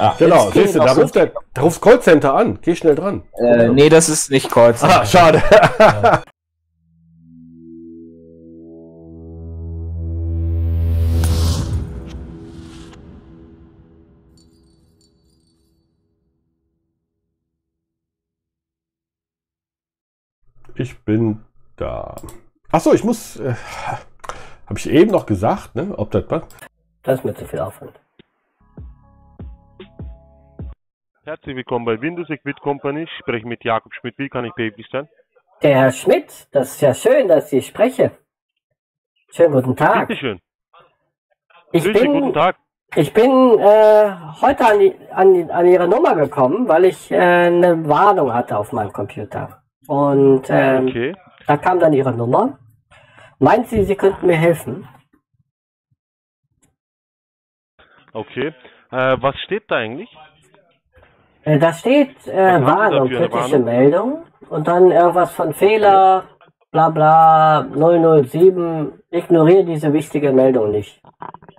Ah, Genau, siehst du, da ruft der da ruft Callcenter an. Geh schnell dran. Äh, nee, das ist nicht Kreuz. Ah, schade. Ich bin da. Achso, ich muss. Äh, Habe ich eben noch gesagt, ne? Ob das passt? Das ist mir zu viel Aufwand. Herzlich willkommen bei Windows Equip Company. Ich spreche mit Jakob Schmidt. Wie kann ich behilflich sein? Der Herr Schmidt, das ist ja schön, dass ich spreche. Schönen guten Tag. Bitte schön. Ich Grüß Sie, guten bin, Tag. ich bin äh, heute an, die, an, an Ihre Nummer gekommen, weil ich äh, eine Warnung hatte auf meinem Computer. Und ähm, Okay. da kam dann Ihre Nummer. Meint Sie, Sie könnten mir helfen? Okay. Äh, was steht da eigentlich? Äh, da steht äh, Warnung, kritische Warnung? Meldung und dann irgendwas von Fehler, bla bla 007. Ignoriere diese wichtige Meldung nicht.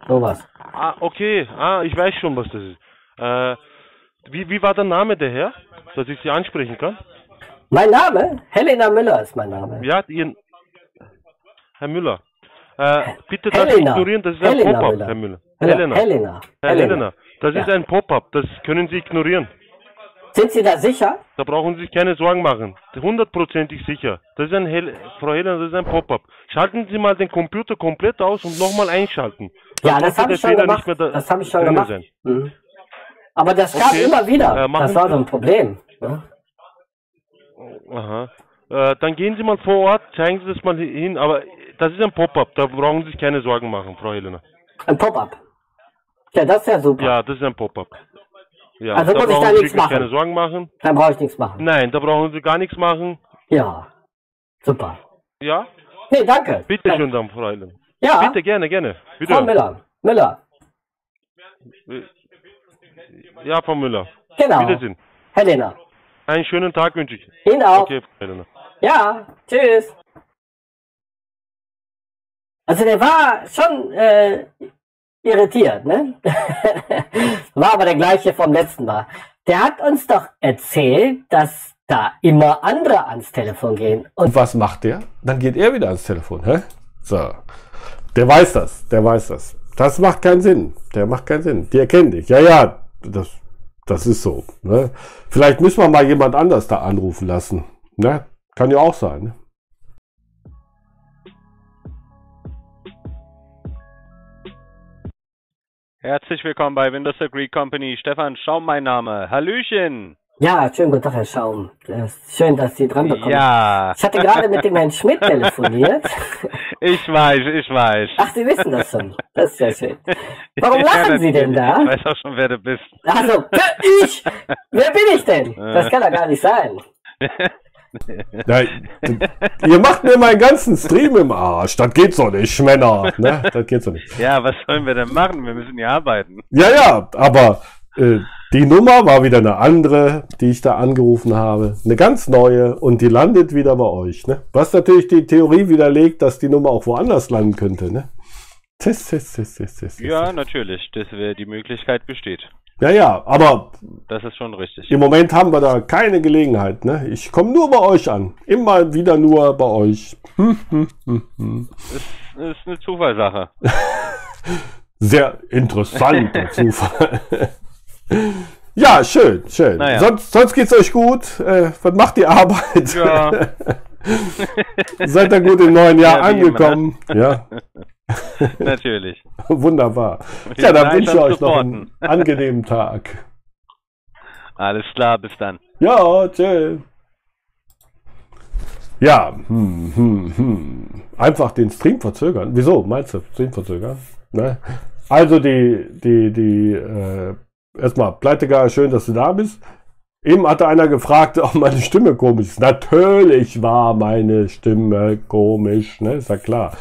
Sowas. Ah, okay. Ah, ich weiß schon, was das ist. Äh, wie, wie war der Name der Herr, dass ich Sie ansprechen kann? Mein Name? Helena Müller ist mein Name. Ja, Ihren... Herr Müller. Äh, bitte das Helena. ignorieren, das ist ein Pop-up. Herr Müller. Helena. Helena. Helena. Helena. Das ist Ja. ein Pop-up, das können Sie ignorieren. Sind Sie da sicher? Da brauchen Sie sich keine Sorgen machen. Hundertprozentig sicher. Das ist ein Hel Frau Helena, das ist ein Pop-up. Schalten Sie mal den Computer komplett aus und nochmal einschalten. Ja, Dann das sollte habe ich schon gemacht. da Das habe ich schon gemacht. Mhm. Aber das kam Okay. immer wieder. Äh, das war so ein Problem. Ne? Aha. Äh, dann gehen Sie mal vor Ort, zeigen Sie das mal hin, aber das ist ein Pop-up, da brauchen Sie sich keine Sorgen machen, Frau Helena. Ein Pop-up. Ja, das ist ja super. Ja, das ist ein Pop-up. Ja, Also da muss ich da nichts machen? keine Sorgen machen. Dann brauche ich nichts machen. Nein, da brauchen Sie gar nichts machen. Ja. Super. Ja? Nee, danke. Bitte Ja. schön, dann, Frau Helena. Ja, Bitte, gerne, gerne. Bitte. Frau Müller. Müller. Ja, Frau Müller. Genau. Wiedersehen. Helena. Einen schönen Tag wünsche ich. Ihnen auch. Okay, Frau Helena. Ja, tschüss. Also der war schon äh, irritiert, ne? war aber der gleiche vom letzten Mal. Der hat uns doch erzählt, dass da immer andere ans Telefon gehen. Und Und was macht der? Dann geht er wieder ans Telefon, hä? So. Der weiß das, der weiß das. Das macht keinen Sinn. Der macht keinen Sinn. Die erkennen dich. Ja, ja, das, das ist so. Ne? Vielleicht müssen wir mal jemand anders da anrufen lassen. Ne? Kann ja auch sein. Ne? Herzlich willkommen bei Windows Agree Company. Stefan Schaum, mein Name. Hallöchen. ja, schönen guten Tag, Herr Schaum. Ist schön, dass Sie dran bekommen. Ja, Ich hatte gerade mit dem Herrn Schmidt telefoniert. ich weiß, ich weiß. Ach, Sie wissen das schon. Das ist ja schön. Warum Ja, lachen Sie denn da? Ich weiß auch schon, wer du bist. Also, ich? Wer bin ich denn? Das kann doch gar nicht sein. Ja, ihr macht mir meinen ganzen Stream im Arsch. Das geht so nicht, Männer. Ne? Das geht so nicht. Ja, was sollen wir denn machen? Wir müssen ja arbeiten. Ja, ja, aber äh, die Nummer war wieder eine andere, die ich da angerufen habe. Eine ganz neue und die landet wieder bei euch. Ne? Was natürlich die Theorie widerlegt, dass die Nummer auch woanders landen könnte. Ne? Test, test, test, test, test. Ja, natürlich. Das wäre die Möglichkeit besteht. Ja, ja, aber Das ist schon richtig. im Moment haben wir da keine Gelegenheit. Ne? Ich komme nur bei euch an. Immer wieder nur bei euch. Hm, hm, hm, hm. Das ist eine Zufallssache. Sehr interessanter Zufall. ja, schön, schön. Naja. Sonst, sonst geht's euch gut. Äh, was macht die Arbeit? Ja. Seid ihr gut im neuen Jahr Ja, ne? angekommen? Ja, Natürlich. wunderbar. Wir Ja, dann wünsche ich euch noch einen angenehmen Tag. Alles klar, bis dann. Ja, tschüss. Ja, hm, hm, hm. einfach den Stream verzögern. Wieso? Meinst du Stream verzögern? Ne? Also die, die, die, äh, erstmal, Pleitegeier, schön, dass du da bist. Eben hatte einer gefragt, ob meine Stimme komisch ist. Natürlich war meine Stimme komisch, ne? Ist ja klar.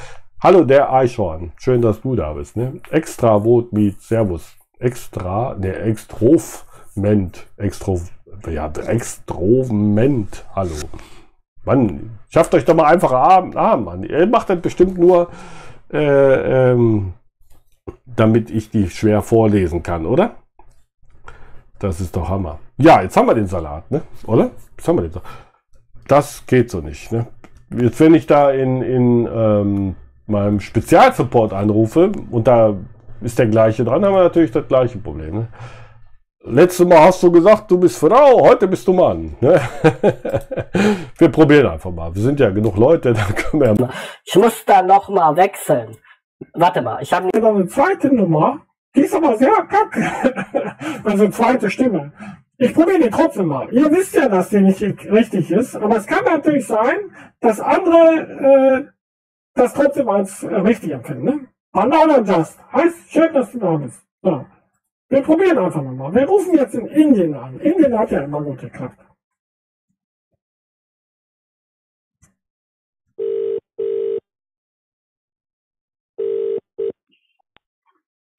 Hallo, der Eichhorn. Schön, dass du da bist, ne? Extra Vot mit Servus. Extra, ne, Extrovment. Extro, ja, Extrovement. Hallo. Mann, schafft euch doch mal einfache Arme, Arme Mann. Ihr macht das bestimmt nur, äh, ähm, damit ich die schwer vorlesen kann, oder? Das ist doch Hammer. Ja, jetzt haben wir den Salat, ne? Oder? Jetzt haben wir den Salat. Das geht so nicht, ne? Jetzt, wenn ich da in, in ähm, meinem Spezialsupport anrufe und da ist der gleiche dran, haben wir natürlich das gleiche Problem. Ne? Letztes Mal hast du gesagt, du bist Frau, heute bist du Mann. Ne? wir probieren einfach mal. Wir sind ja genug Leute, da können wir ja Ich muss da noch mal wechseln. Warte mal, ich habe noch eine zweite Nummer. Die ist aber sehr kacke. also zweite Stimme. Ich probiere die trotzdem mal. Ihr wisst ja, dass die nicht richtig ist, aber es kann natürlich sein, dass andere äh, das trotzdem als äh, richtig empfinden. Ne? Banana Just. Heißt, schön, dass du da bist. So. Wir probieren einfach mal. Wir rufen jetzt in Indien an. Indien hat ja immer gut geklappt.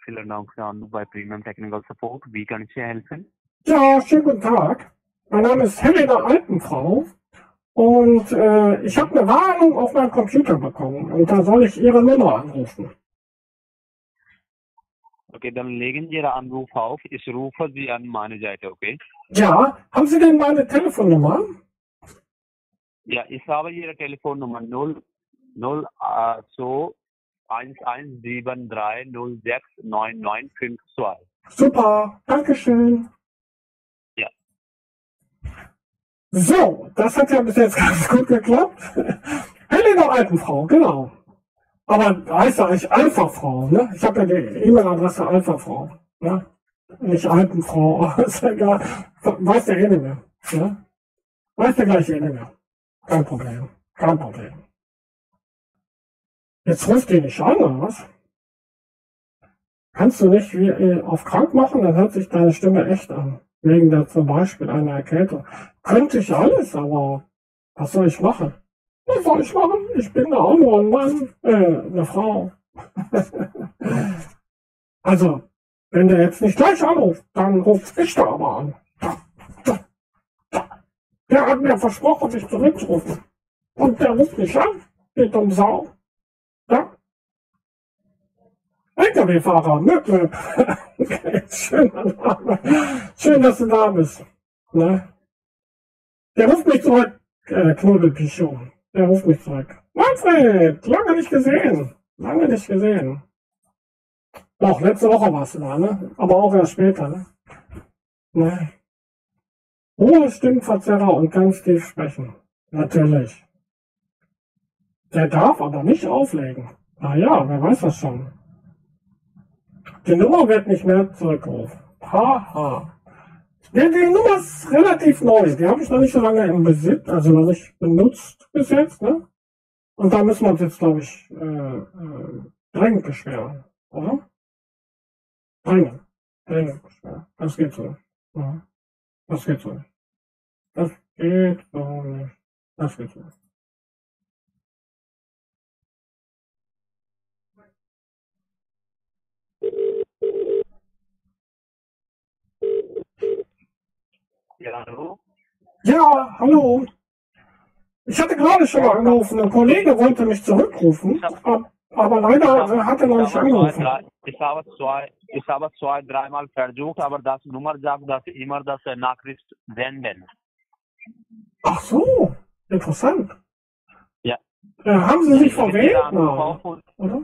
Vielen Dank für Anruf bei Premium Technical Support. Wie kann ich dir helfen? Ja, schönen guten Tag. Mein Name ist Helena Altenfrau und äh, ich habe eine Warnung auf meinem Computer bekommen und da soll ich Ihre Nummer anrufen. Okay, dann legen Sie Ihren Anruf auf. Ich rufe Sie an meine Seite, okay? Ja, haben Sie denn meine Telefonnummer? Ja, ich habe Ihre Telefonnummer 0, 0, äh, so 1173069952. Super, Dankeschön. So, das hat ja bis jetzt ganz gut geklappt. Helena Altenfrau, genau. Aber heißt ja eigentlich Alpha-Frau, ne? Ich habe ja die E-Mail-Adresse Alpha-Frau, ne? Nicht Alpenfrau, ist egal. Weiß der eh nicht mehr, ne? Weiß der gleich eh nicht mehr. Kein Problem, kein Problem. Jetzt ruft die nicht an, oder was? Kannst du nicht äh, auf krank machen? Dann hört sich deine Stimme echt an. Wegen der zum Beispiel einer Erkältung. Könnte ich alles, aber was soll ich machen? Was soll ich machen? Ich bin da auch nur ein Mann, äh, eine Frau. also, wenn der jetzt nicht gleich anruft, dann ruft ich da aber an. Der hat mir versprochen, mich zurückzurufen. Und der ruft mich an, geht um Sau. Ja. LKW-Fahrer, Möble. okay, schön, dass du da bist. Ne? Der ruft mich zurück, äh, Knuddelpichon. Der ruft mich zurück. Manfred, lange nicht gesehen. Lange nicht gesehen. Doch, letzte Woche warst du da, ne? Aber auch erst später, ne? Ne. Hohe Stimmverzerrer und ganz tief sprechen. Natürlich. Der darf aber nicht auflegen. Na ja, wer weiß das schon. Die Nummer wird nicht mehr zurückgerufen. Haha. Ja, die Nummer ist relativ neu. Die habe ich noch nicht so lange im Besitz, also noch nicht benutzt bis jetzt, ne? Und da müssen wir uns jetzt, glaube ich, äh, äh, dringend beschweren, oder? Dringend. Dringend beschweren. Das geht so nicht. Ja. Das geht so nicht. Das geht so nicht. Das geht so nicht. Ja, hallo? Ja, hallo. Ich hatte gerade schon mal angerufen. Ein Kollege wollte mich zurückrufen, ab- aber leider äh, hat er noch nicht zwei, angerufen. drei, ich habe zwei, ich habe zwei, dreimal versucht, aber das Nummer sagt, dass immer das äh, Nachricht senden. Ach so, interessant. Ja. Äh, haben Sie sich verwählt? Oder?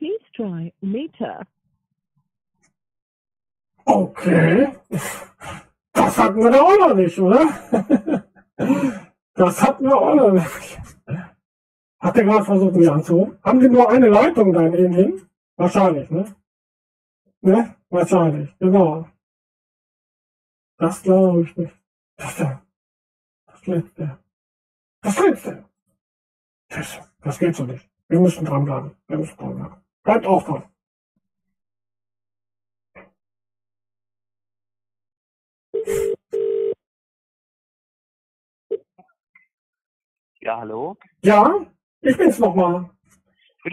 please try later Okay. Das hatten wir doch auch noch nicht, oder? Das hatten wir auch noch nicht. Hat er gerade versucht, mich anzurufen? Haben die nur eine Leitung da in Indien? Wahrscheinlich, ne? Ne? Wahrscheinlich, genau. Das glaube ich nicht. Das, das letzte. Das letzte. Das, das geht so nicht. Wir müssen dranbleiben. Wir müssen dranbleiben. Bleibt offen! Ja, hallo? Ja, ich bin's nochmal.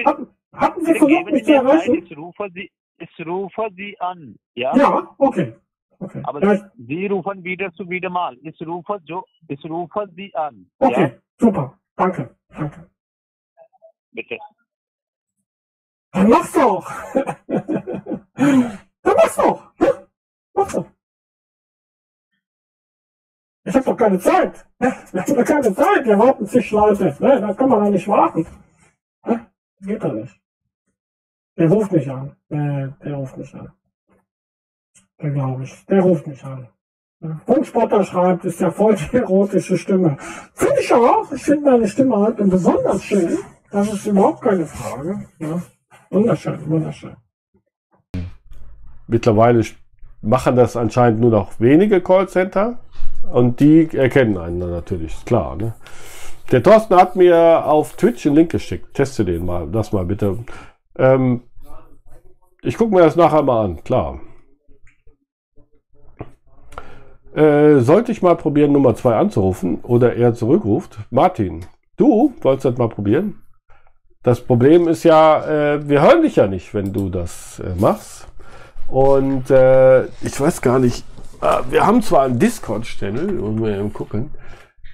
Hatten, hatten Sie versucht, mich zu erreichen? Ich, rufe Sie, ich rufe Sie an. Ja, ja okay. okay. Aber ja, ich, Sie rufen wieder zu wieder mal. Ich rufe, ich rufe Sie an. Okay, ja? super. Danke. Danke. Bitte. Dann mach's doch! Dann mach's doch! Mach's doch! Ich hab doch keine Zeit! Wir haben doch keine Zeit! Wir warten zig Leute! Ne? Da kann man doch nicht warten! Geht doch nicht. Der ruft mich an. Der, der ruft mich an. Der glaube ich. Der ruft mich an. Ja. Funkspotter schreibt, ist ja voll die erotische Stimme. Finde ich auch. Ich finde meine Stimme halt besonders schön. Das ist überhaupt keine Frage. Ja. Wunderschön, wunderschön. Mittlerweile machen das anscheinend nur noch wenige Callcenter und die erkennen einen natürlich, ist klar. Ne? Der Thorsten hat mir auf Twitch einen Link geschickt. Teste den mal, das mal bitte. Ähm, ich gucke mir das nachher mal an, klar. Äh, sollte ich mal probieren, Nummer 2 anzurufen oder er zurückruft? Martin, du wolltest das mal probieren? Das Problem ist ja, äh, wir hören dich ja nicht, wenn du das äh, machst. Und äh, ich weiß gar nicht, äh, wir haben zwar einen Discord-Channel, und wir eben gucken.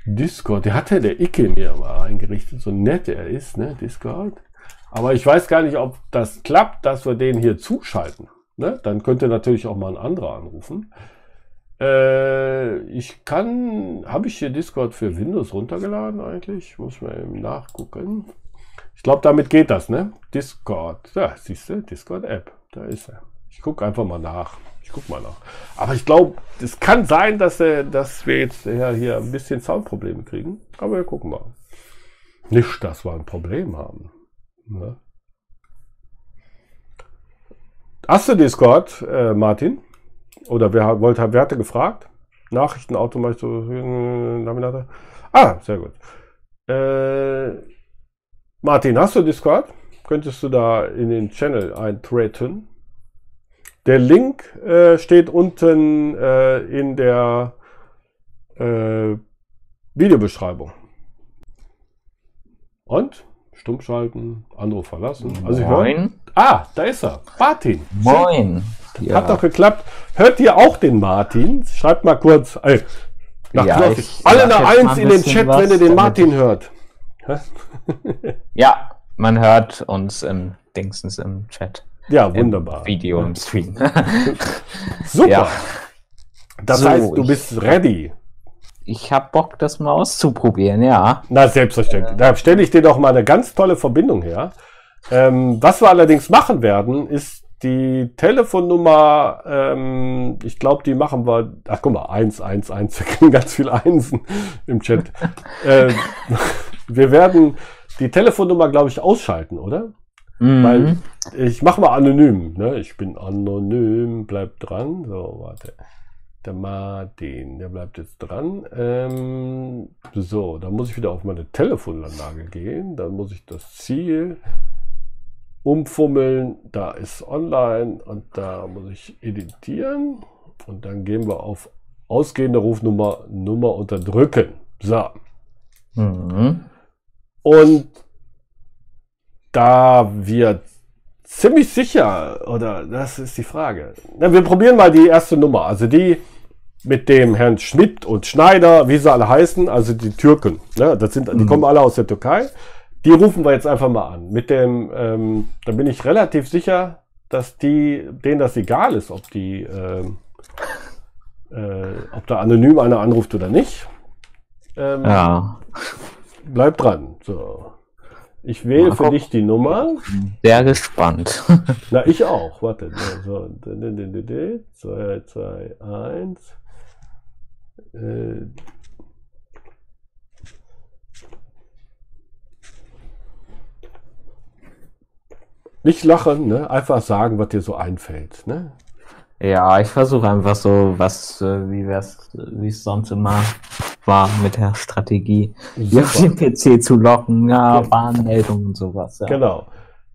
Discord, der hat ja der Icke mir mal eingerichtet, so nett er ist, ne, Discord. Aber ich weiß gar nicht, ob das klappt, dass wir den hier zuschalten. Ne? Dann könnte natürlich auch mal ein anderer anrufen. Äh, ich kann, habe ich hier Discord für Windows runtergeladen eigentlich? Muss man eben nachgucken. Ich glaube, damit geht das, ne? Discord. Ja, siehst du, Discord-App. Da ist er. Ich gucke einfach mal nach. Ich gucke mal nach. Aber ich glaube, es kann sein, dass, äh, dass wir jetzt ja, hier ein bisschen Soundprobleme kriegen. Aber wir gucken mal. Nicht, dass wir ein Problem haben. Ne? Hast du Discord, äh, Martin? Oder wer wollte, wer hatte gefragt? Nachrichten automatisch. so- Ah, sehr gut. Äh, Martin, hast du Discord? Könntest du da in den Channel eintreten? Der Link äh, steht unten äh, in der äh, Videobeschreibung. Und? Stumm schalten, Anruf verlassen. Also ich höre. Moin. Ah, da ist er. Martin. Moin. Ja. Hat doch geklappt. Hört ihr auch den Martin? Schreibt mal kurz. Ey, nach Ja, ich Alle eine Eins ein in den Chat, was, wenn ihr den Martin hört. Ja, man hört uns im Dingsens im Chat. Ja, wunderbar. Im Video im Stream. Super. Ja. Das So, heißt, du bist ready. Ich hab Bock, das mal auszuprobieren, ja. Na, selbstverständlich. Da stelle ich dir doch mal eine ganz tolle Verbindung her. Ähm, was wir allerdings machen werden, ist die Telefonnummer, ähm, ich glaube, die machen wir, ach guck mal, 111, wir kriegen ganz viele Einsen im Chat. äh, wir werden die Telefonnummer, glaube ich, ausschalten, oder? Mhm. Weil ich mache mal anonym, ne? Ich bin anonym, bleib dran. So, warte. Der Martin, der bleibt jetzt dran. Ähm, so, dann muss ich wieder auf meine Telefonanlage gehen. Dann muss ich das Ziel umfummeln. Da ist online und da muss ich editieren. Und dann gehen wir auf ausgehende Rufnummer Nummer unterdrücken. So. Mhm. Und da wir ziemlich sicher, oder das ist die Frage. Wir probieren mal die erste Nummer, also die mit dem Herrn Schmidt und Schneider, wie sie alle heißen, also die Türken. Ne? Das sind, die kommen alle aus der Türkei. Die rufen wir jetzt einfach mal an. Mit dem, ähm, da bin ich relativ sicher, dass die, denen das egal ist, ob die, ähm, äh, ob da anonym einer anruft oder nicht. Ähm, Ja, Bleib dran. So. Ich wähle Mal für dich die Nummer. sehr gespannt. Na, ich auch. Warte. So, 2, 2, 1. Äh, Nicht lachen, ne? Einfach sagen, was dir so einfällt, ne? Ja, ich versuche einfach so, was, äh, wie wär's, wie es sonst immer war mit der Strategie, die auf den PC zu locken, ja, Ja. Warnmeldungen und sowas. Ja. Genau.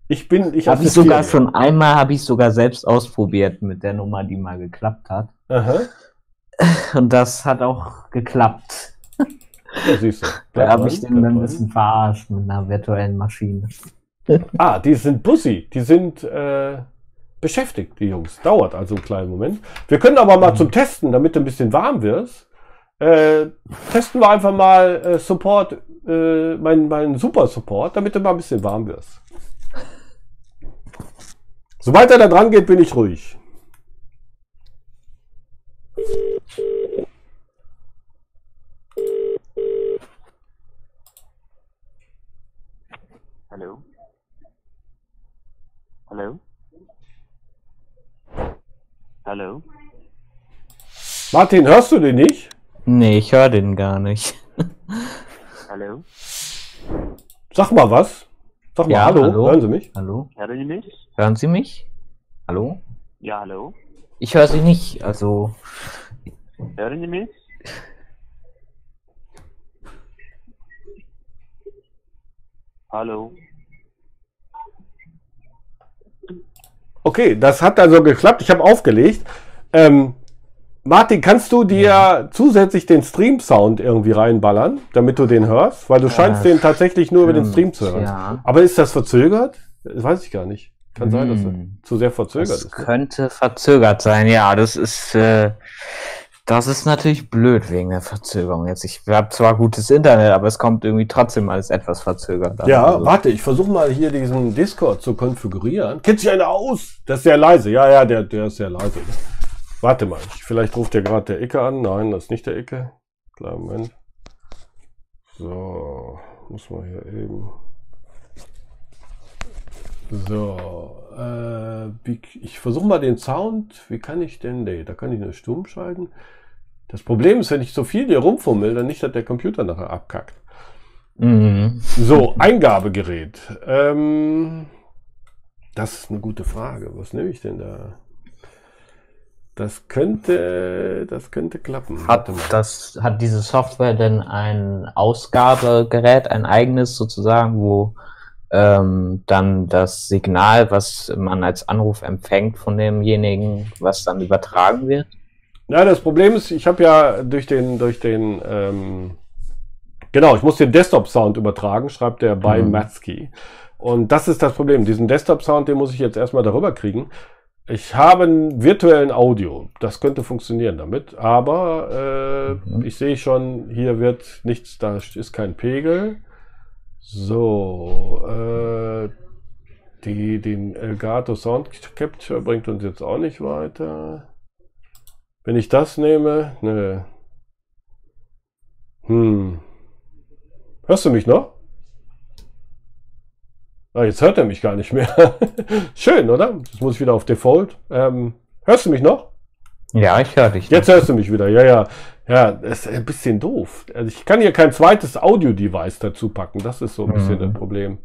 Ich bin, ich Habe ich sogar schon einmal, habe ich sogar selbst ausprobiert mit der Nummer, die mal geklappt hat. Aha. Und das hat auch geklappt. Ja, siehst du. Da habe ich den bleib ein bisschen verarscht mit einer virtuellen Maschine. Ah, die sind busy. Die sind äh, beschäftigt, die Jungs. Dauert also einen kleinen Moment. Wir können aber mal zum Testen, damit du ein bisschen warm wirst, äh, testen wir einfach mal äh, Support, äh, meinen mein Super Support, damit du mal ein bisschen warm wirst. Sobald er da dran geht, bin ich ruhig. Hello? Hello? Hello? Martin, hörst du den nicht? Nee, ich höre den gar nicht. Hello? Sag mal was. Sag mal Ja, hallo. hallo. Hören Sie mich? Hallo? Hören Sie mich? Hören Sie mich? Hallo? Ja, hallo? Ich höre Sie nicht, also. Hören Sie mich? Hallo? Okay, das hat also geklappt. Ich habe aufgelegt. Ähm, Martin, kannst du dir zusätzlich den Stream-Sound irgendwie reinballern, damit du den hörst? Weil du scheinst Äh, den tatsächlich nur über den Stream zu hören. ja. Aber ist das verzögert? Das weiß ich gar nicht. Kann sein, dass Hm. er zu sehr verzögert Das ist. ne? könnte verzögert sein, ja. Das ist, äh, das ist natürlich blöd wegen der Verzögerung jetzt. Ich habe zwar gutes Internet, aber es kommt irgendwie trotzdem alles etwas verzögert. Ja, Also, warte, ich versuche mal hier diesen Discord zu konfigurieren. Kennt sich einer aus? Das ist sehr leise. Ja, ja, der, der ist sehr leise. Ne? Warte mal, ich, vielleicht ruft der gerade der Icke an. Nein, das ist nicht der Icke. Klar, Moment. So, muss man hier eben. So, äh, wie, ich versuche mal den Sound. Wie kann ich denn? Nee, da kann ich nur stumm schalten. Das Problem ist, wenn ich so viel hier rumfummel, dann nicht, dass der Computer nachher abkackt. Mhm. So, Eingabegerät. Ähm, das ist eine gute Frage. Was nehme ich denn da? Das könnte, das könnte klappen. Hat, das, hat diese Software denn ein Ausgabegerät, ein eigenes sozusagen, wo ähm, dann das Signal, was man als Anruf empfängt von demjenigen, was dann übertragen wird? Ja, das Problem ist, ich habe ja durch den, durch den, ähm, genau, ich muss den Desktop-Sound übertragen, schreibt der bei Mhm. Matsky. Und das ist das Problem. Diesen Desktop-Sound, den muss ich jetzt erstmal darüber kriegen. Ich habe einen virtuellen Audio. Das könnte funktionieren damit. Aber äh, Mhm. ich sehe schon, hier wird nichts, da ist kein Pegel. So, äh, die, den Elgato Sound Capture bringt uns jetzt auch nicht weiter. Wenn ich das nehme, ne. Hm. Hörst du mich noch? Ah, jetzt hört er mich gar nicht mehr. Schön, oder? Jetzt muss ich wieder auf Default. Ähm, hörst du mich noch? Ja, ich höre dich. Jetzt hörst du mich wieder. Ja, ja. Ja, das ist ein bisschen doof. Also ich kann hier kein zweites Audio-Device dazu packen. Das ist so ein bisschen Mhm. das Problem.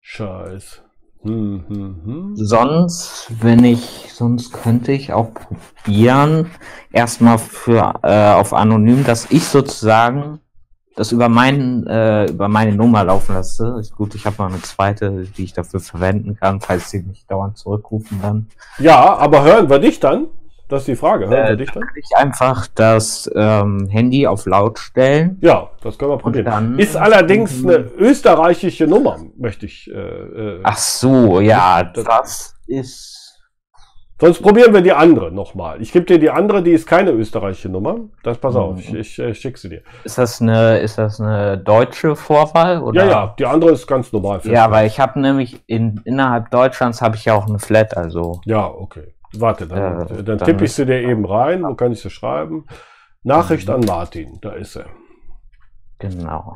Scheiß. Hm, hm, hm. Sonst, wenn ich, sonst könnte ich auch probieren, erstmal für äh, auf anonym, dass ich sozusagen das über meinen, äh, über meine Nummer laufen lasse. Ist gut, ich habe noch eine zweite, die ich dafür verwenden kann, falls sie nicht dauernd zurückrufen dann. Ja, aber hören wir dich dann? Das ist die Frage. Hören wir Äh, dich dann? kann ich einfach das ähm, Handy auf laut stellen. Ja, das können wir probieren. Ist allerdings eine österreichische Nummer, möchte ich. Äh, äh, Ach so, ja, Das- das ist. Sonst probieren wir die andere nochmal. Ich gebe dir die andere, die ist keine österreichische Nummer. Das pass auf, Mhm. ich, ich äh, schicke sie dir. Ist das eine, ist das eine deutsche Vorwahl? Oder? Ja, ja, die andere ist ganz normal. Ja, weil ich habe nämlich in, innerhalb Deutschlands habe ich ja auch eine Flat, also. Ja, okay. Warte, dann, Äh, dann, dann tippe ich sie dir eben rein, dann kann ich sie schreiben. Nachricht an Martin, da ist er. Genau.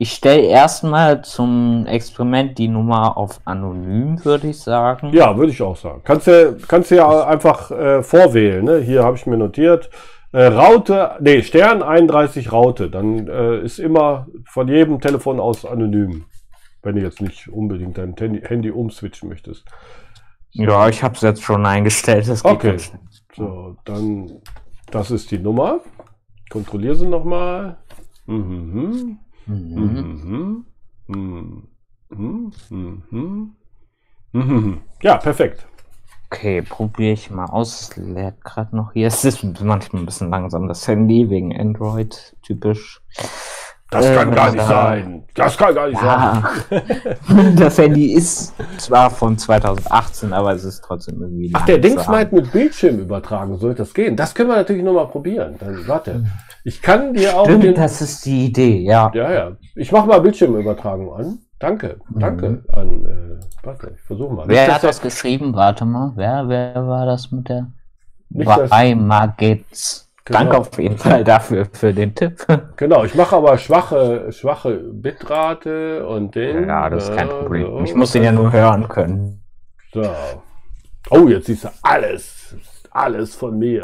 Ich stelle erstmal zum Experiment die Nummer auf anonym, würde ich sagen. Ja, würde ich auch sagen. Kannst du kannst ja einfach äh, vorwählen. Ne? Hier habe ich mir notiert. Äh, Raute, nee, Stern 31 Raute. Dann äh, ist immer von jedem Telefon aus anonym. Wenn du jetzt nicht unbedingt dein Handy, Handy umswitchen möchtest. Ja, ich habe es jetzt schon eingestellt. Okay. So, dann, das ist die Nummer. Kontrolliere sie nochmal. Mhm. Mhm. Mhm. Mhm. Mhm. Mhm. Mhm. Ja, perfekt. Okay, probiere ich mal aus. Es lädt gerade noch hier. Es ist manchmal ein bisschen langsam, das Handy, wegen Android, typisch. Das Äh, kann gar nicht da- sein. Das kann gar nicht Ja, sein. das Handy ist zwar von 2018, aber es ist trotzdem irgendwie. Ach, der Dings meint mit Bildschirm übertragen, soll das gehen? Das können wir natürlich nochmal probieren. Dann warte. Ich kann dir auch Stimmt, den. das ist die Idee, ja. Ja, ja. Ich mache mal Bildschirmübertragung an. Danke, danke an. Äh, warte, ich versuche mal. Mhm. Wer Nicht, hat dass das geschrieben? Warte mal. Wer, wer war das mit der? Weimar geht's. Genau. Danke auf jeden Fall dafür, für den Tipp. Genau, ich mache aber schwache, schwache Bitrate und den. Ja, das ist kein äh, Problem. so. Ich muss den ja nur hören können. So. Oh, jetzt siehst du alles. Alles von mir.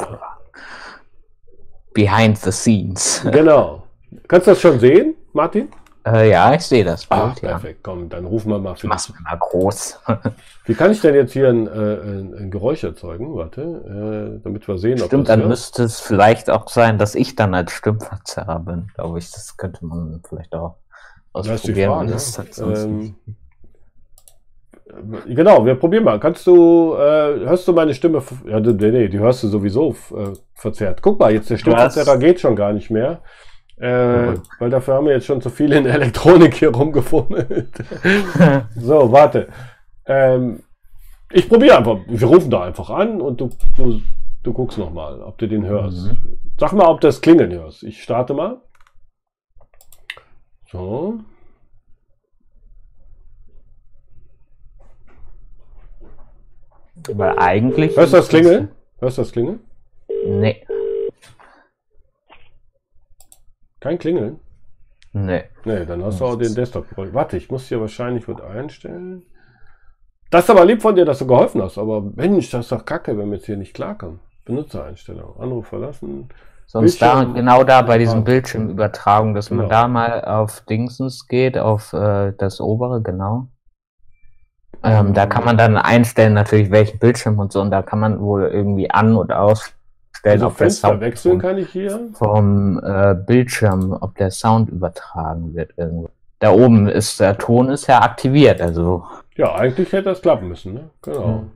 Behind the scenes. Genau. Kannst du das schon sehen, Martin? Äh, ja, ich sehe das Bild, ja. perfekt. Komm, dann rufen wir mal für Mach's mal groß. Wie kann ich denn jetzt hier ein, äh, ein, ein Geräusch erzeugen? Warte, äh, damit wir sehen, ob Stimmt, das dann hört. müsste es vielleicht auch sein, dass ich dann als Stimmverzerrer bin, glaube ich. Das könnte man vielleicht auch Das ist die ausprobieren. Frage. Das sonst Ähm, äh, genau, wir probieren mal. Kannst du, äh, hörst du meine Stimme? Ja, nee, nee, die hörst du sowieso äh, verzerrt. Guck mal, jetzt der Stimmverzerrer geht schon gar nicht mehr. Äh, weil dafür haben wir jetzt schon zu viel in der Elektronik hier rumgefummelt. so, warte. Ähm, ich probiere einfach. Wir rufen da einfach an und du, du, du guckst noch mal, ob du den hörst. Mhm. Sag mal, ob du das Klingeln hörst. Ich starte mal. So. Weil eigentlich. Hörst du das Klingeln? Hörst du das Klingeln? Nee, Kein Klingeln? nee. Nee, dann hast du auch den Desktop. Warte, ich muss hier wahrscheinlich was einstellen. Das ist aber lieb von dir, dass du geholfen hast. Aber Mensch, das ist doch kacke, wenn wir jetzt hier nicht klarkommen. Benutzereinstellung. Anruf verlassen. Sonst da, Bildschirm- genau da bei Ah, diesem okay. Bildschirmübertragung, dass man Genau. da mal auf Dingsens geht, auf äh, das obere, genau. Ähm, da kann man dann einstellen, natürlich welchen Bildschirm und so, und da kann man wohl irgendwie an- und ausstellen, Also ob der Fenster Sound wechseln vom, kann ich hier. vom äh, Bildschirm, ob der Sound übertragen wird irgendwo. Da oben ist der Ton ist ja aktiviert, also Ja, eigentlich hätte das klappen müssen, ne? Genau. Hm.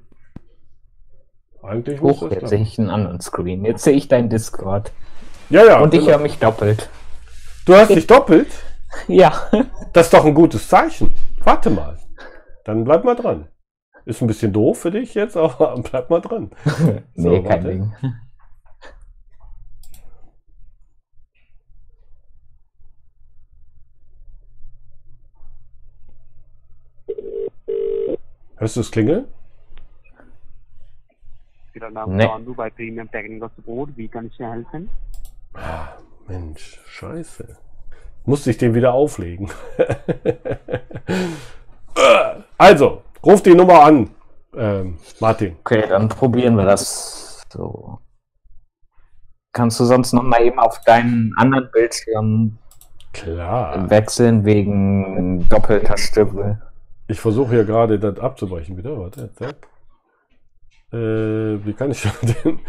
Eigentlich muss hoch, jetzt klappen. sehe ich einen anderen Screen. Jetzt sehe ich dein Discord. Ja, ja. und ich genau. höre mich doppelt. Du hast dich doppelt? Ja. Das ist doch ein gutes Zeichen. Warte mal dann bleib mal dran. Ist ein bisschen doof für dich jetzt, aber bleib mal dran. so, nee, kein. Ding. Hörst du es klingeln? Nee. Ah, Mensch, scheiße. Musste ich den wieder auflegen. also, ruf die Nummer an, ähm, Martin. Okay, dann probieren wir das so. Kannst du sonst noch mal eben auf deinen anderen Bildschirm Klar. wechseln wegen doppelter Stimme? Ich versuche hier gerade das abzubrechen, bitte. Warte, zack. Äh, wie kann ich den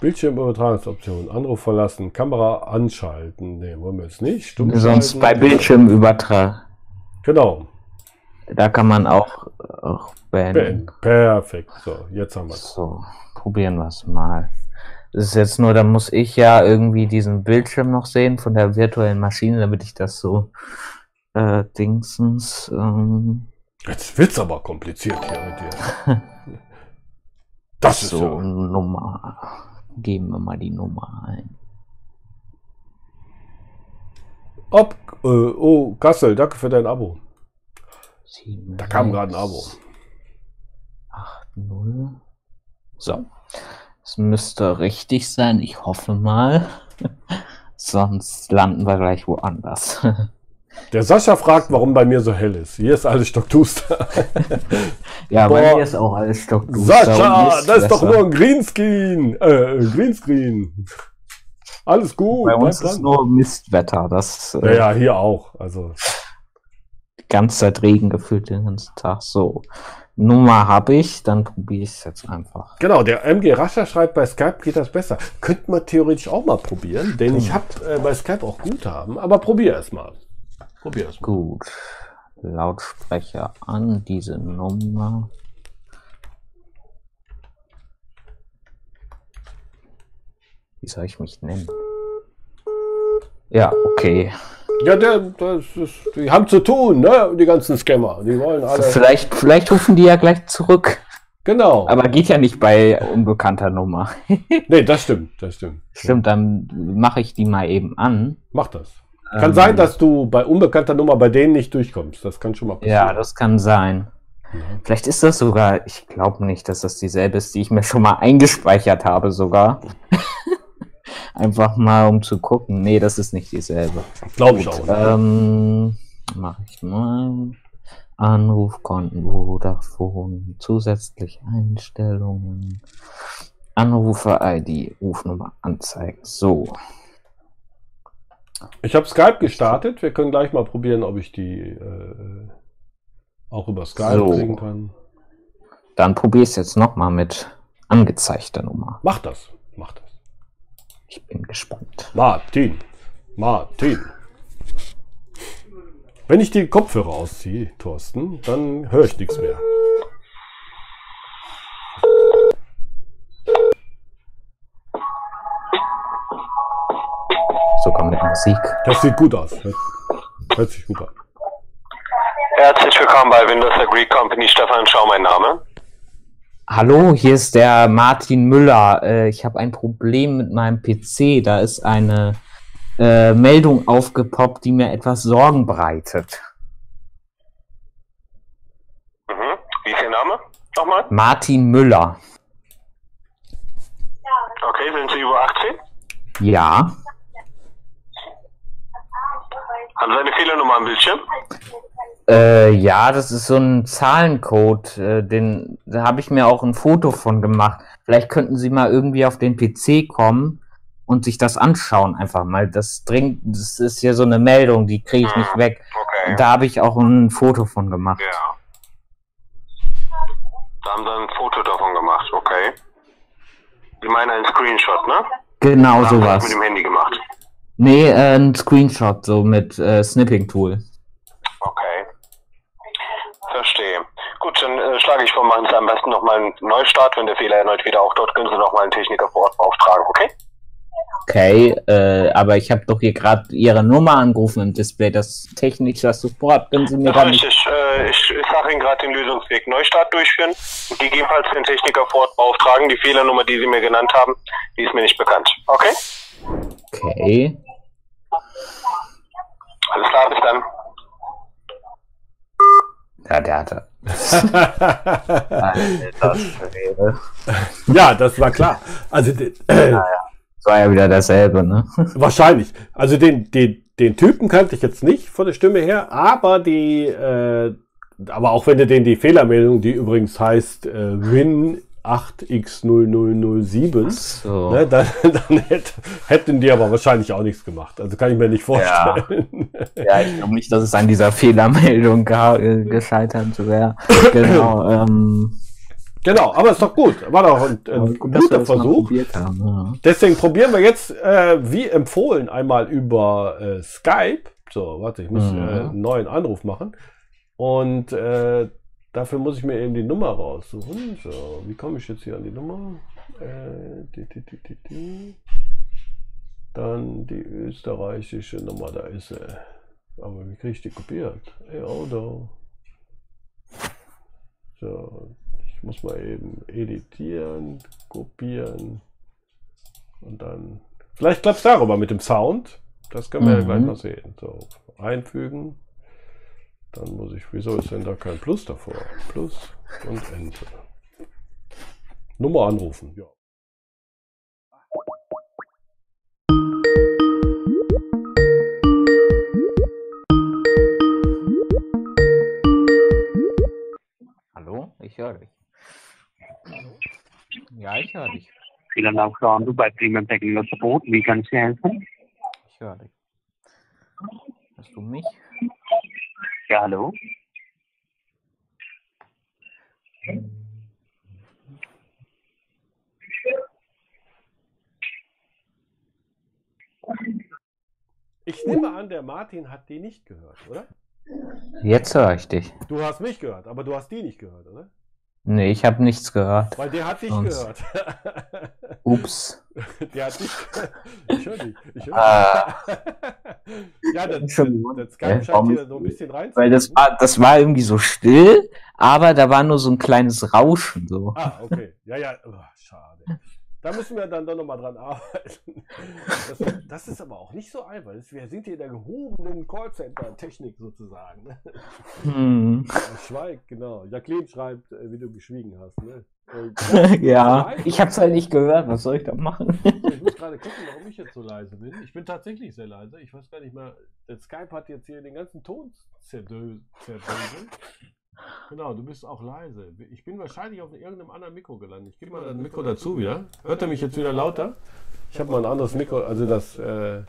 Bildschirmübertragungsoption? Anruf verlassen, Kamera anschalten. Ne, wollen wir jetzt nicht. Stumm Sonst bei Bildschirmübertrag. Genau. Da kann man auch, auch beenden. Beenden. Perfekt. So, jetzt haben wir es. So, probieren wir es mal. Das ist jetzt nur, da muss ich ja irgendwie diesen Bildschirm noch sehen von der virtuellen Maschine, damit ich das so äh, dingsens. Ähm, Jetzt wird's aber kompliziert hier mit dir. Das ist so ja. Nummer. Geben wir mal die Nummer ein. Ob, äh, oh, Kassel, danke für dein Abo. Sieben, Da kam gerade ein Abo. 8, 0. So. Es müsste richtig sein. Ich hoffe mal. Sonst landen wir gleich woanders. Der Sascha fragt, warum bei mir so hell ist. Hier ist alles stockduster. ja, bei Boah. mir ist auch alles stockduster. Sascha, Mist das ist doch nur ein Greenscreen. Äh, Greenscreen. Alles gut. Bei uns ist dran. nur Mistwetter. Das Ja, äh, ja, hier auch. Also, ganze Zeit Regen gefühlt den ganzen Tag. So, Nummer habe ich, dann probiere ich es jetzt einfach. Genau, der MG Rascher schreibt, bei Skype geht das besser. Könnte man theoretisch auch mal probieren, denn ich genau. habe äh, bei Skype auch Guthaben, aber probier es mal. Probier es mal. Gut. Lautsprecher an, diese Nummer. Wie soll ich mich nennen? Ja, okay. Ja, der, das ist, die haben zu tun, ne? Die ganzen Scammer. Die wollen alle. Vielleicht, vielleicht rufen die ja gleich zurück. Genau. Aber geht ja nicht bei unbekannter Nummer. Nee, das stimmt, das stimmt. Stimmt, dann mache ich die mal eben an. Mach das. Kann Ähm, sein, dass du bei unbekannter Nummer bei denen nicht durchkommst. Das kann schon mal passieren. Ja, das kann sein. Vielleicht ist das sogar, ich glaube nicht, dass das dieselbe ist, die ich mir schon mal eingespeichert habe sogar. Einfach mal, um zu gucken. Nee, das ist nicht dieselbe. Glaube ich auch. nicht. Ähm, mache ich mal. Anrufkonten, Vodafone, zusätzlich Einstellungen, Anrufer-ID, Rufnummer anzeigen. So, Ich habe Skype gestartet. Wir können gleich mal probieren, ob ich die äh, auch über Skype So. kriegen kann. dann probier es jetzt nochmal mit angezeigter Nummer. Mach das. Mach das. Ich bin gespannt. Martin. Martin. Wenn ich die Kopfhörer ausziehe, Thorsten, dann höre ich nichts mehr. Sogar mit Musik. Das sieht gut aus. Hört, hört sich gut an. Herzlich willkommen bei Windows Agree Company. Stefan Schau, mein Name. Hallo, hier ist der Martin Müller. Äh, ich habe ein Problem mit meinem PC. Da ist eine äh, Meldung aufgepoppt, die mir etwas Sorgen bereitet. Mhm. Wie ist Ihr Name? Nochmal? Martin Müller. Okay, sind Sie über 18? Ja. Haben Sie eine Fehlernummer am Bildschirm? Äh, ja, das ist so ein Zahlencode. Äh, den, da habe ich mir auch ein Foto von gemacht. Vielleicht könnten Sie mal irgendwie auf den PC kommen und sich das anschauen einfach mal. Das dringt, das ist ja so eine Meldung, die kriege ich nicht weg. Okay. Da habe ich auch ein Foto von gemacht. Ja. Da haben Sie ein Foto davon gemacht, okay. Sie meinen einen Screenshot, ne? Genau Oder haben Sie sowas. mit dem Handy gemacht. Nee, äh, ein Screenshot so mit äh, Snipping-Tool. Okay. Verstehe. Gut, dann äh, schlage ich vor, machen Sie am besten nochmal einen Neustart. Wenn der Fehler erneut wieder auftaucht, können Sie nochmal einen Techniker vor Ort beauftragen, okay? Okay, äh, aber ich habe doch hier gerade Ihre Nummer angerufen im Display. Das technische Support können Sie mir Ja, gar nicht. richtig. Äh, ich ich sage Ihnen gerade den Lösungsweg Neustart durchführen gegebenenfalls den Techniker vor Ort beauftragen. Die Fehlernummer, die Sie mir genannt haben, die ist mir nicht bekannt. Okay? Okay. Alles klar, bis dann. Ja, der hatte. Ja, das war klar. Also den, Das war ja wieder dasselbe, ne? wahrscheinlich. Also den, den, den Typen kannte ich jetzt nicht von der Stimme her, aber die, äh, aber auch wenn du den die Fehlermeldung, die übrigens heißt äh, Win 8x0007, So. ne, dann, dann hätt, hätten die aber wahrscheinlich auch nichts gemacht. Also kann ich mir nicht vorstellen. Ja, ich glaube nicht, dass es an dieser Fehlermeldung ge gescheitert wäre. Genau. Ähm, Genau, aber ist doch gut. War doch ein, ein gut, guter Versuch. haben, ja. Deswegen probieren wir jetzt, äh, wie empfohlen, einmal über äh, Skype. So, warte, ich muss Mhm. äh, einen neuen Anruf machen. Und äh, dafür muss ich mir eben die Nummer raussuchen. So, wie komme ich jetzt hier an die Nummer? Äh, die, die, die. Dann die österreichische Nummer, da ist sie. Aber wie kriege ich die kopiert? Ey, Auto. So, ich muss mal eben editieren, kopieren und dann. Vielleicht klappt es darüber mit dem Sound. Das können wir ja Mhm. gleich mal sehen. So, einfügen. Dann muss ich. Wieso ist denn da kein Plus davor? Plus und Enter. Nummer anrufen. Ja. Hallo? Ich höre dich. Ja, ich höre dich. Vielen Dank für Anruf bei Premium Technical Support. Wie kann ich Ihnen helfen? Ich höre dich. Hörst du mich? Ja, hallo. Ich nehme an, der Martin hat die nicht gehört, oder? Jetzt höre ich dich. Du hast mich gehört, aber du hast die nicht gehört, oder? Nee, ich habe nichts gehört. Weil der hat dich Sonst- gehört. Ups. Der hat dich. Ich höre dich. Ich höre Ah. dich. ja, das, das, das Skype scheint hier so ein bisschen rein. Weil das war, das war irgendwie so still, aber da war nur so ein kleines Rauschen so. Ah, okay. Ja, ja, oh, schade. Da müssen wir dann doch nochmal dran arbeiten. Das, das ist aber auch nicht so einfach. Das- Wir sind hier in der gehobenen Callcenter-Technik sozusagen. Ne? Hm. Schweigt, genau. Jacqueline schreibt, äh, wie du geschwiegen hast. Ne? Äh, ja, ich hab's halt nicht gehört. Was soll ich da machen? Ich muss gerade gucken, warum ich jetzt so leise bin. Ich bin tatsächlich sehr leise. Ich weiß gar nicht mehr. Der Skype hat jetzt hier den ganzen Ton zerdö- zerdöselt. Genau, du bist auch leise. Ich bin wahrscheinlich auf irgendeinem anderen Mikro gelandet. Ich gebe mal ein Mikro dazu wieder. Hört er mich jetzt wieder lauter? Ich habe mal ein anderes Mikro, also das. Äh,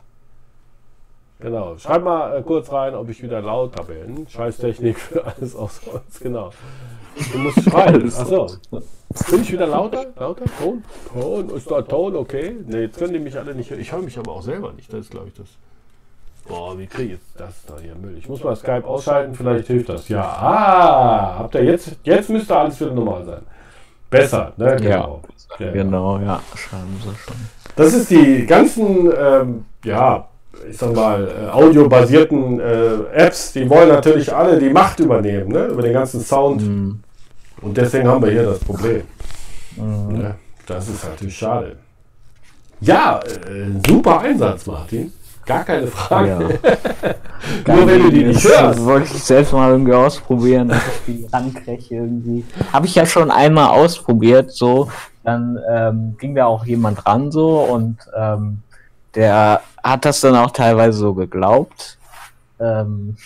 genau. Schreib mal äh, kurz rein, ob ich wieder lauter bin. Scheißtechnik für alles aus uns, genau. Du musst schreien. Achso. Bin ich wieder lauter? Lauter? Ton? Ton? Ist da Ton okay? Ne, jetzt können die mich alle nicht hören. Ich höre mich aber auch selber nicht. Das ist, glaube ich, das. Boah, wie kriege ich jetzt das da hier Müll? Ich muss mal Skype ausschalten, vielleicht hilft das. Ja, ah, habt ihr jetzt, jetzt müsste alles wieder normal sein. Besser, ne? Genau. Ja. Genau, ja. Schreiben sie schon. Das ist die ganzen, ähm, ja, ich sag mal, äh, audiobasierten äh, Apps, die wollen natürlich alle die Macht übernehmen, ne? Über den ganzen Sound. Mhm. Und deswegen haben wir hier das Problem. Ne? Das ist natürlich schade. Ja, äh, super Einsatz, Martin. Gar keine Frage. Ja. Nur wenn du die nicht Das hörst. wollte ich selbst mal irgendwie ausprobieren, dass ich die rankriege irgendwie. Habe ich ja schon einmal ausprobiert, so. Dann ähm, ging da auch jemand ran so und ähm, der hat das dann auch teilweise so geglaubt. Ähm,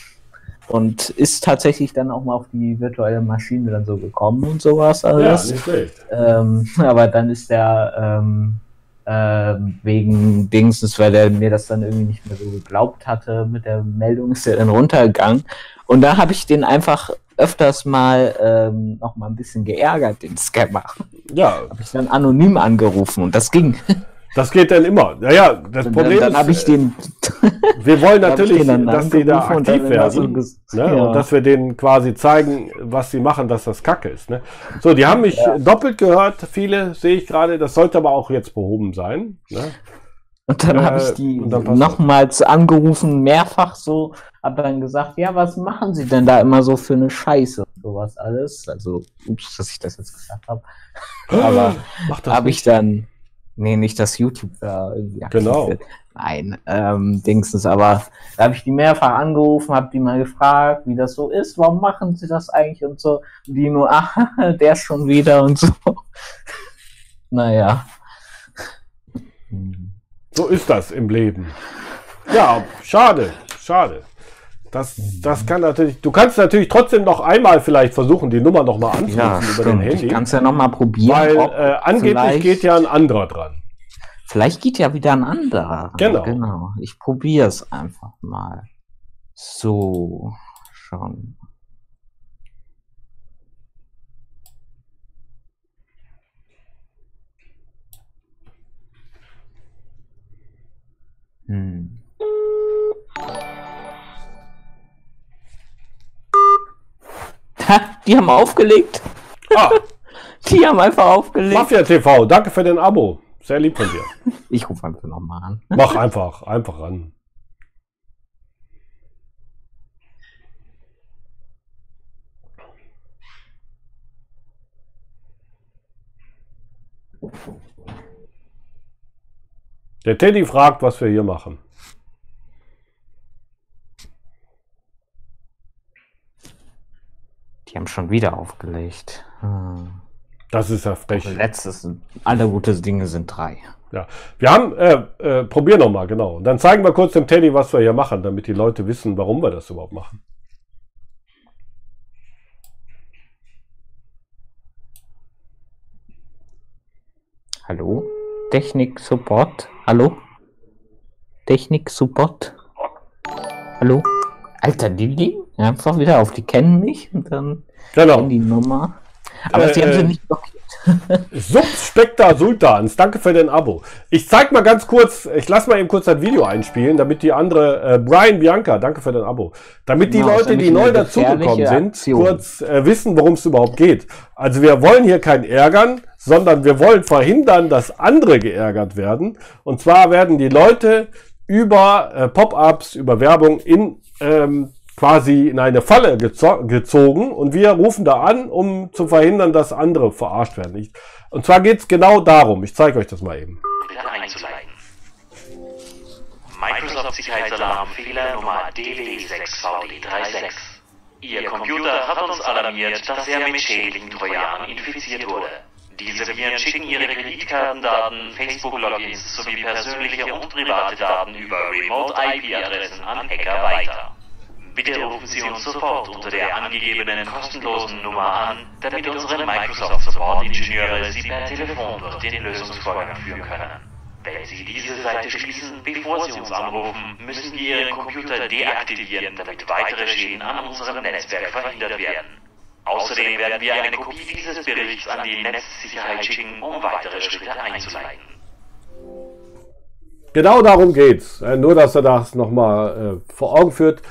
und ist tatsächlich dann auch mal auf die virtuelle Maschine dann so gekommen und sowas Ja, alles. nicht schlecht. Ähm, aber dann ist der ähm, ähm, wegen Dingsens, weil er mir das dann irgendwie nicht mehr so geglaubt hatte mit der Meldung, ist er dann runtergegangen. Und da habe ich den einfach öfters mal ähm, noch mal ein bisschen geärgert, den Scammer. Ja, Habe ich dann anonym angerufen und das ging. das geht dann immer. Naja, das Problem dann, dann habe ist, ich den wir wollen natürlich, dass die da aktiv werden. Ne? ja. Und dass wir denen quasi zeigen, was sie machen, dass das Kacke ist. Ne? So, die haben mich doppelt gehört, viele sehe ich gerade, das sollte aber auch jetzt behoben sein. Ne? Und dann habe Äh, ich die nochmals angerufen, mehrfach so, hab dann gesagt, ja, was machen Sie denn da immer so für eine Scheiße und sowas alles? Also, ups, dass ich das jetzt gesagt habe. Aber habe ich dann, nee, nicht, dass YouTube da irgendwie aktiv Genau. wird. Nein, ähm, Dingsens, aber da habe ich die mehrfach angerufen, habe die mal gefragt, wie das so ist, warum machen sie das eigentlich und so. Und die nur, ah, der ist schon wieder und so. naja. So ist das im Leben. Ja, schade, schade. Das, das kann natürlich, du kannst natürlich trotzdem noch einmal vielleicht versuchen, die Nummer noch mal anzurufen Ja, über stimmt. Handy. Ich kann es ja nochmal probieren. Weil äh, angeblich geht ja ein anderer dran. Vielleicht geht ja wieder ein anderer. Genau. genau. Ich probiere es einfach mal. So, schon. Hm. Die haben aufgelegt. Ah, Die haben einfach aufgelegt. Mafia TV, danke für den Abo. Sehr lieb von dir. Ich rufe einfach nochmal an. Mach einfach, einfach ran. Der Teddy fragt, was wir hier machen. Die haben schon wieder aufgelegt. Hm. Das ist ja frech. Letztes, alle gute Dinge sind drei. Ja. Wir haben, äh, äh, probier nochmal, genau. Und dann zeigen wir kurz dem Teddy, was wir hier machen, damit die Leute wissen, warum wir das überhaupt machen. Hallo? Technik Support? Hallo? Technik Support? Hallo? Alter, die liegen einfach wieder auf. Die kennen mich und dann Genau. kennen die Nummer. Aber Äh, sie haben äh, sie nicht blockiert. Subspekta Sultans, danke für dein Abo. Ich zeig mal ganz kurz, ich lasse mal eben kurz das Video einspielen, damit die andere, äh, Brian Bianca, danke für dein Abo, damit die Genau, Leute, die neu dazugekommen sind, kurz äh, wissen, worum es überhaupt geht. Also wir wollen hier keinen ärgern, sondern wir wollen verhindern, dass andere geärgert werden. Und zwar werden die Leute über äh, Pop-ups, über Werbung in ähm, quasi in eine Falle gezo gezogen und wir rufen da an, um zu verhindern, dass andere verarscht werden. Ich, und zwar geht es genau darum. Ich zeige euch das mal eben. Bitte einzuleiten. Microsoft-Sicherheitsalarm Fehler Nummer DW6VD36. Ihr Computer hat uns alarmiert, dass er mit schädlichen Trojanern infiziert wurde. Diese Viren schicken ihre Kreditkartendaten, Facebook-Logins sowie persönliche und private Daten über Remote-IP-Adressen an Hacker weiter. Bitte rufen Sie uns sofort unter der angegebenen kostenlosen Nummer an, damit unsere Microsoft Support Ingenieure Sie per Telefon durch den Lösungsvorgang führen können. Wenn Sie diese Seite schließen, bevor Sie uns anrufen, müssen wir Ihren Computer deaktivieren, damit weitere Schäden an unserem Netzwerk verhindert werden. Außerdem werden wir eine Kopie dieses Berichts an die Netzsicherheit schicken, um weitere Schritte einzuleiten. Genau darum geht's. Äh, nur, dass er das nochmal äh, vor Augen führt.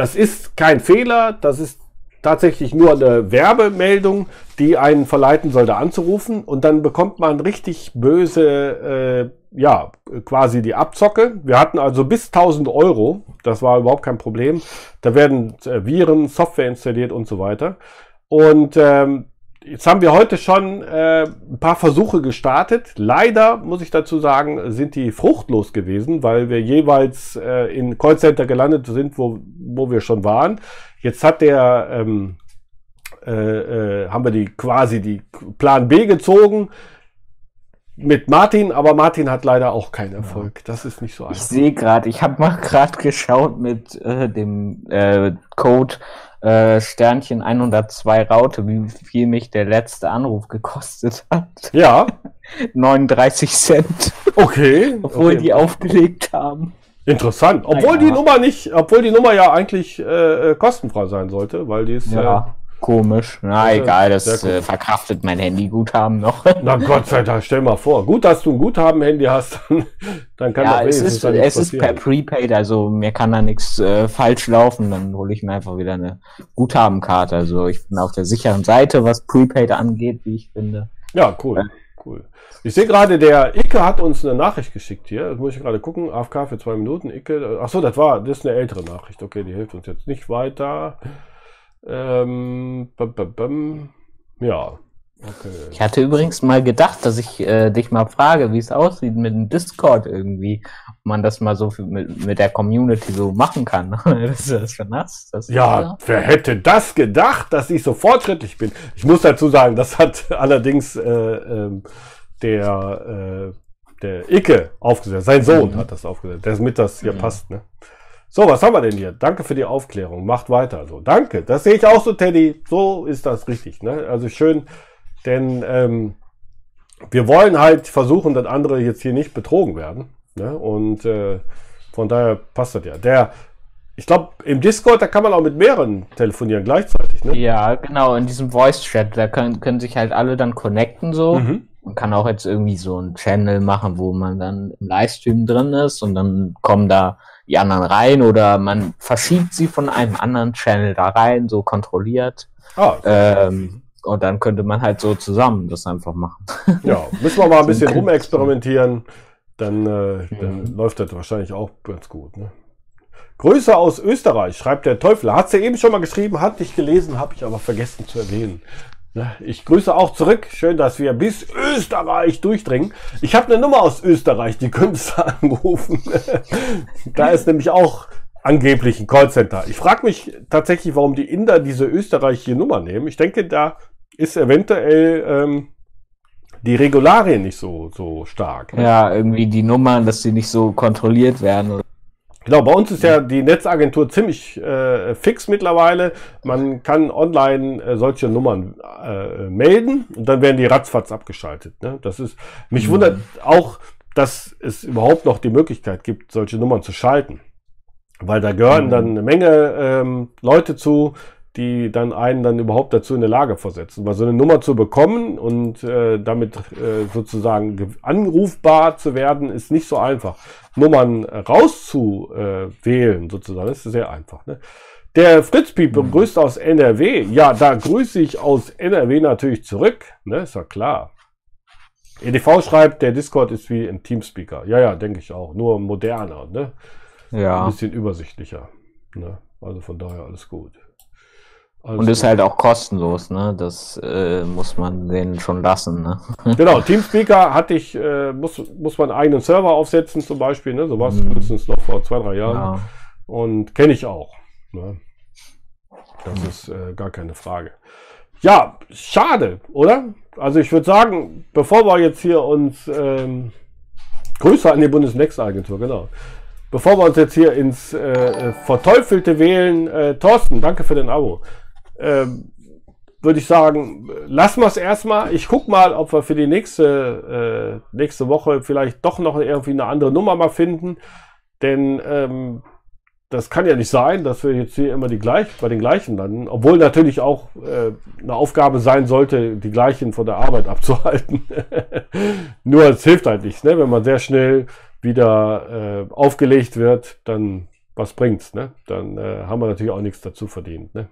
Das ist kein Fehler, das ist tatsächlich nur eine Werbemeldung, die einen verleiten soll, da anzurufen. Und dann bekommt man richtig böse, äh, ja, quasi die Abzocke. Wir hatten also bis 1000 Euro. Das war überhaupt kein Problem. Da werden äh, Viren, Software installiert und so weiter. Und ähm, Jetzt haben wir heute schon äh, ein paar Versuche gestartet. Leider, muss ich dazu sagen, sind die fruchtlos gewesen, weil wir jeweils äh, in Callcenter gelandet sind, wo, wo wir schon waren. Jetzt hat der, ähm, äh, äh, haben wir die quasi die Plan B gezogen mit Martin, aber Martin hat leider auch keinen Erfolg. Das ist nicht so Ich einfach. sehe gerade, ich habe mal gerade geschaut mit äh, dem äh, Code äh, Sternchen 102 Raute, wie viel mich der letzte Anruf gekostet hat. Ja. 39 Cent. Okay. Obwohl okay. die aufgelegt haben. Interessant. Obwohl Naja. die Nummer nicht, obwohl die Nummer ja eigentlich äh, äh, kostenfrei sein sollte, weil die ist. Ja, komisch. Na das ist egal, das äh, verkraftet mein Handyguthaben noch. Äh, na Gott sei Dank, stell mal vor. Gut, dass du ein Guthaben-Handy hast, dann, dann kann ja, das es ist, es ist per. Prepaid, also mir kann da nichts äh, falsch laufen. Dann hole ich mir einfach wieder eine Guthabenkarte. Also ich bin auf der sicheren Seite, was Prepaid angeht, wie ich finde. Ja, cool. Cool. Ich sehe gerade, der Icke hat uns eine Nachricht geschickt hier. Das muss ich gerade gucken. AFK für zwei Minuten. Icke. Achso, das war, das ist eine ältere Nachricht. Okay, die hilft uns jetzt nicht weiter. Ähm, bam, bam, bam. Ja. Okay. Ich hatte übrigens mal gedacht, dass ich äh, dich mal frage, wie es aussieht mit dem Discord irgendwie, ob man das mal so mit, mit der Community so machen kann. das ist das schon nass. Ja, wer hätte das gedacht, dass ich so fortschrittlich bin? Ich muss dazu sagen, das hat allerdings äh, ähm, der, äh, der Icke aufgesetzt. Sein Sohn Mhm. hat das aufgesetzt, damit das hier passt. Ne? So, was haben wir denn hier? Danke für die Aufklärung. Macht weiter. So, danke. Das sehe ich auch so, Teddy. So ist das richtig. Ne? Also schön, denn ähm, wir wollen halt versuchen, dass andere jetzt hier nicht betrogen werden. Ne? Und äh, von daher passt das ja. Der, ich glaube, im Discord, da kann man auch mit mehreren telefonieren gleichzeitig. Ne? Ja, genau, in diesem Voice-Chat, da können, können sich halt alle dann connecten so. Mhm. Man kann auch jetzt irgendwie so einen Channel machen, wo man dann im Livestream drin ist und dann kommen da die anderen rein oder man verschiebt sie von einem anderen Channel da rein, so kontrolliert. Ah, Ähm, und dann könnte man halt so zusammen das einfach machen. Ja, müssen wir mal ein bisschen rumexperimentieren. Dann, äh, dann läuft das wahrscheinlich auch ganz gut. Ne? Grüße aus Österreich, schreibt der Teufel. Hat sie eben schon mal geschrieben, hat nicht gelesen, habe ich aber vergessen zu erwähnen. Ich grüße auch zurück. Schön, dass wir bis Österreich durchdringen. Ich habe eine Nummer aus Österreich, die könntest du anrufen. da ist nämlich auch angeblich ein Callcenter. Ich frage mich tatsächlich, warum die Inder diese österreichische Nummer nehmen. Ich denke, da ist eventuell ähm, die Regularien nicht so, so stark. ne? Ja, irgendwie die Nummern, dass die nicht so kontrolliert werden. Genau, bei uns ist ja die Netzagentur ziemlich äh, fix mittlerweile. Man kann online äh, solche Nummern äh, melden und dann werden die ratzfatz abgeschaltet. Ne? Das ist, mich Mhm. wundert auch, dass es überhaupt noch die Möglichkeit gibt, solche Nummern zu schalten. Weil da gehören Mhm. dann eine Menge ähm, Leute zu, die dann einen dann überhaupt dazu in der Lage versetzen. Weil so eine Nummer zu bekommen und äh, damit äh, sozusagen ge- anrufbar zu werden, ist nicht so einfach. Nummern rauszuwählen, sozusagen, ist sehr einfach. Ne? Der Fritz Pieper grüßt aus NRW. Ja, da grüße ich aus NRW natürlich zurück. Ne, ist ja klar. EDV schreibt, der Discord ist wie ein Teamspeaker. Ja, ja, denke ich auch. Nur moderner, ne? Ja. Ein bisschen übersichtlicher. Ne? Also von daher alles gut. Alles Und ist halt auch kostenlos, ne? Das äh, muss man denen schon lassen, ne? Genau, Teamspeaker hatte ich, äh, muss, muss man einen eigenen Server aufsetzen zum Beispiel, ne? So war es Mhm. mindestens noch vor zwei, drei Jahren. Ja. Und kenne ich auch. Ne? Das ist äh, gar keine Frage. Ja, schade, oder? Also ich würde sagen, bevor wir jetzt hier uns ähm, Grüße an die Bundesnetzagentur, genau. Bevor wir uns jetzt hier ins äh, Verteufelte wählen, äh, Thorsten, danke für den Abo. Ähm, würde ich sagen, lassen wir es erstmal. Ich guck mal, ob wir für die nächste, äh, nächste Woche vielleicht doch noch irgendwie eine andere Nummer mal finden. Denn ähm, das kann ja nicht sein, dass wir jetzt hier immer die gleich, bei den gleichen landen. Obwohl natürlich auch äh, eine Aufgabe sein sollte, die gleichen von der Arbeit abzuhalten. Nur es hilft halt nichts, ne? wenn man sehr schnell wieder äh, aufgelegt wird, dann was bringt's, ne? Dann äh, haben wir natürlich auch nichts dazu verdient, ne?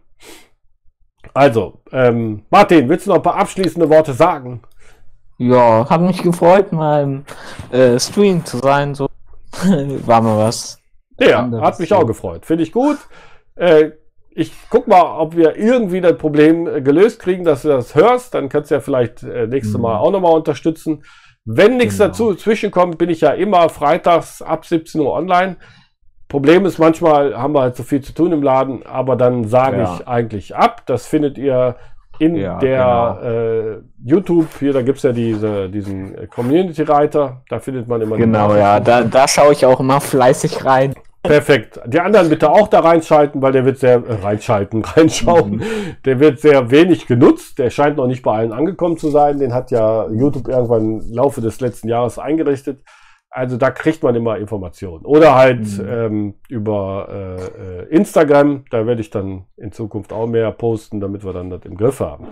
Also, ähm, Martin, willst du noch ein paar abschließende Worte sagen? Ja, hat mich gefreut, mal im äh, Stream zu sein. So war mal was. Ja, anderes. hat mich auch gefreut. Finde ich gut. Äh, ich guck mal, ob wir irgendwie das Problem äh, gelöst kriegen, dass du das hörst. Dann kannst du ja vielleicht äh, nächstes Mhm. Mal auch nochmal unterstützen. Wenn nichts Genau. dazu zwischenkommt, bin ich ja immer freitags ab 17 Uhr online. Problem ist, manchmal haben wir halt so viel zu tun im Laden, aber dann sage Ja. ich eigentlich ab. Das findet ihr in Ja, der äh, YouTube, hier, da gibt's ja diese, diesen Community-Reiter, da findet man immer Genau, ja, da, da schaue ich auch immer fleißig rein. Perfekt. Die anderen bitte auch da reinschalten, weil der wird sehr äh, reinschalten, reinschauen. Der wird sehr wenig genutzt. Der scheint noch nicht bei allen angekommen zu sein. Den hat ja YouTube irgendwann im Laufe des letzten Jahres eingerichtet. Also da kriegt man immer Informationen. Oder halt ähm, über äh, äh, Instagram. Da werde ich dann in Zukunft auch mehr posten, damit wir dann das im Griff haben.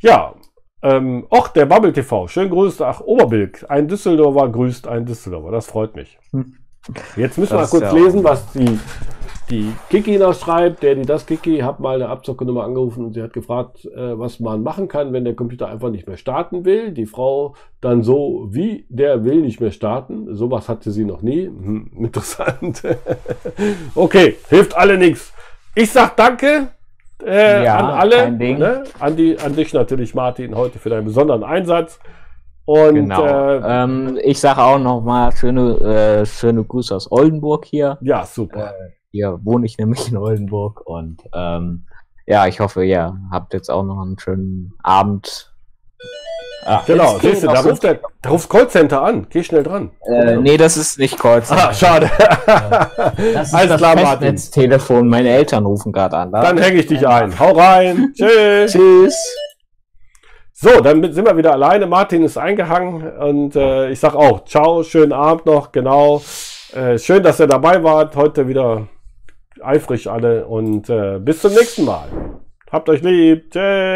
Ja, ähm, och, der Bubble TV. Schön grüßt, ach, Oberbilk. Ein Düsseldorfer grüßt ein Düsseldorfer. Das freut mich. Jetzt müssen wir Das kurz ist ja- lesen, was die, die Kiki noch schreibt. Der, die das Kiki, hat mal eine Abzockernummer angerufen und sie hat gefragt, äh, was man machen kann, wenn der Computer einfach nicht mehr starten will. Die Frau dann so, wie der will nicht mehr starten. Sowas hatte sie noch nie. Hm, interessant. okay, hilft alle nichts. Ich sag danke äh, Ja, an alle. Ne? An, die, an dich natürlich, Martin, heute für deinen besonderen Einsatz. Und Genau. äh, ähm, ich sage auch noch mal schöne, äh, schöne Grüße aus Oldenburg hier. ja, super. Hier wohne ich nämlich in Oldenburg und ähm, ja, ich hoffe, ihr habt jetzt auch noch einen schönen Abend. Ah, Genau, siehst du, da ruft der, da ruft Callcenter an. Geh schnell dran. Äh, nee, das ist nicht Kreuz. Ah, schade. Das ist Alles das klar, Martin. Festnetztelefon. Meine Eltern rufen gerade an. Dann hänge ich dich ein. Hau rein. Tschüss. Tschüss. So, dann sind wir wieder alleine. Martin ist eingehangen und äh, ich sag auch, ciao, schönen Abend noch, genau. Äh, schön, dass ihr dabei wart. Heute wieder eifrig alle und äh, bis zum nächsten Mal. Habt euch lieb. Tschüss.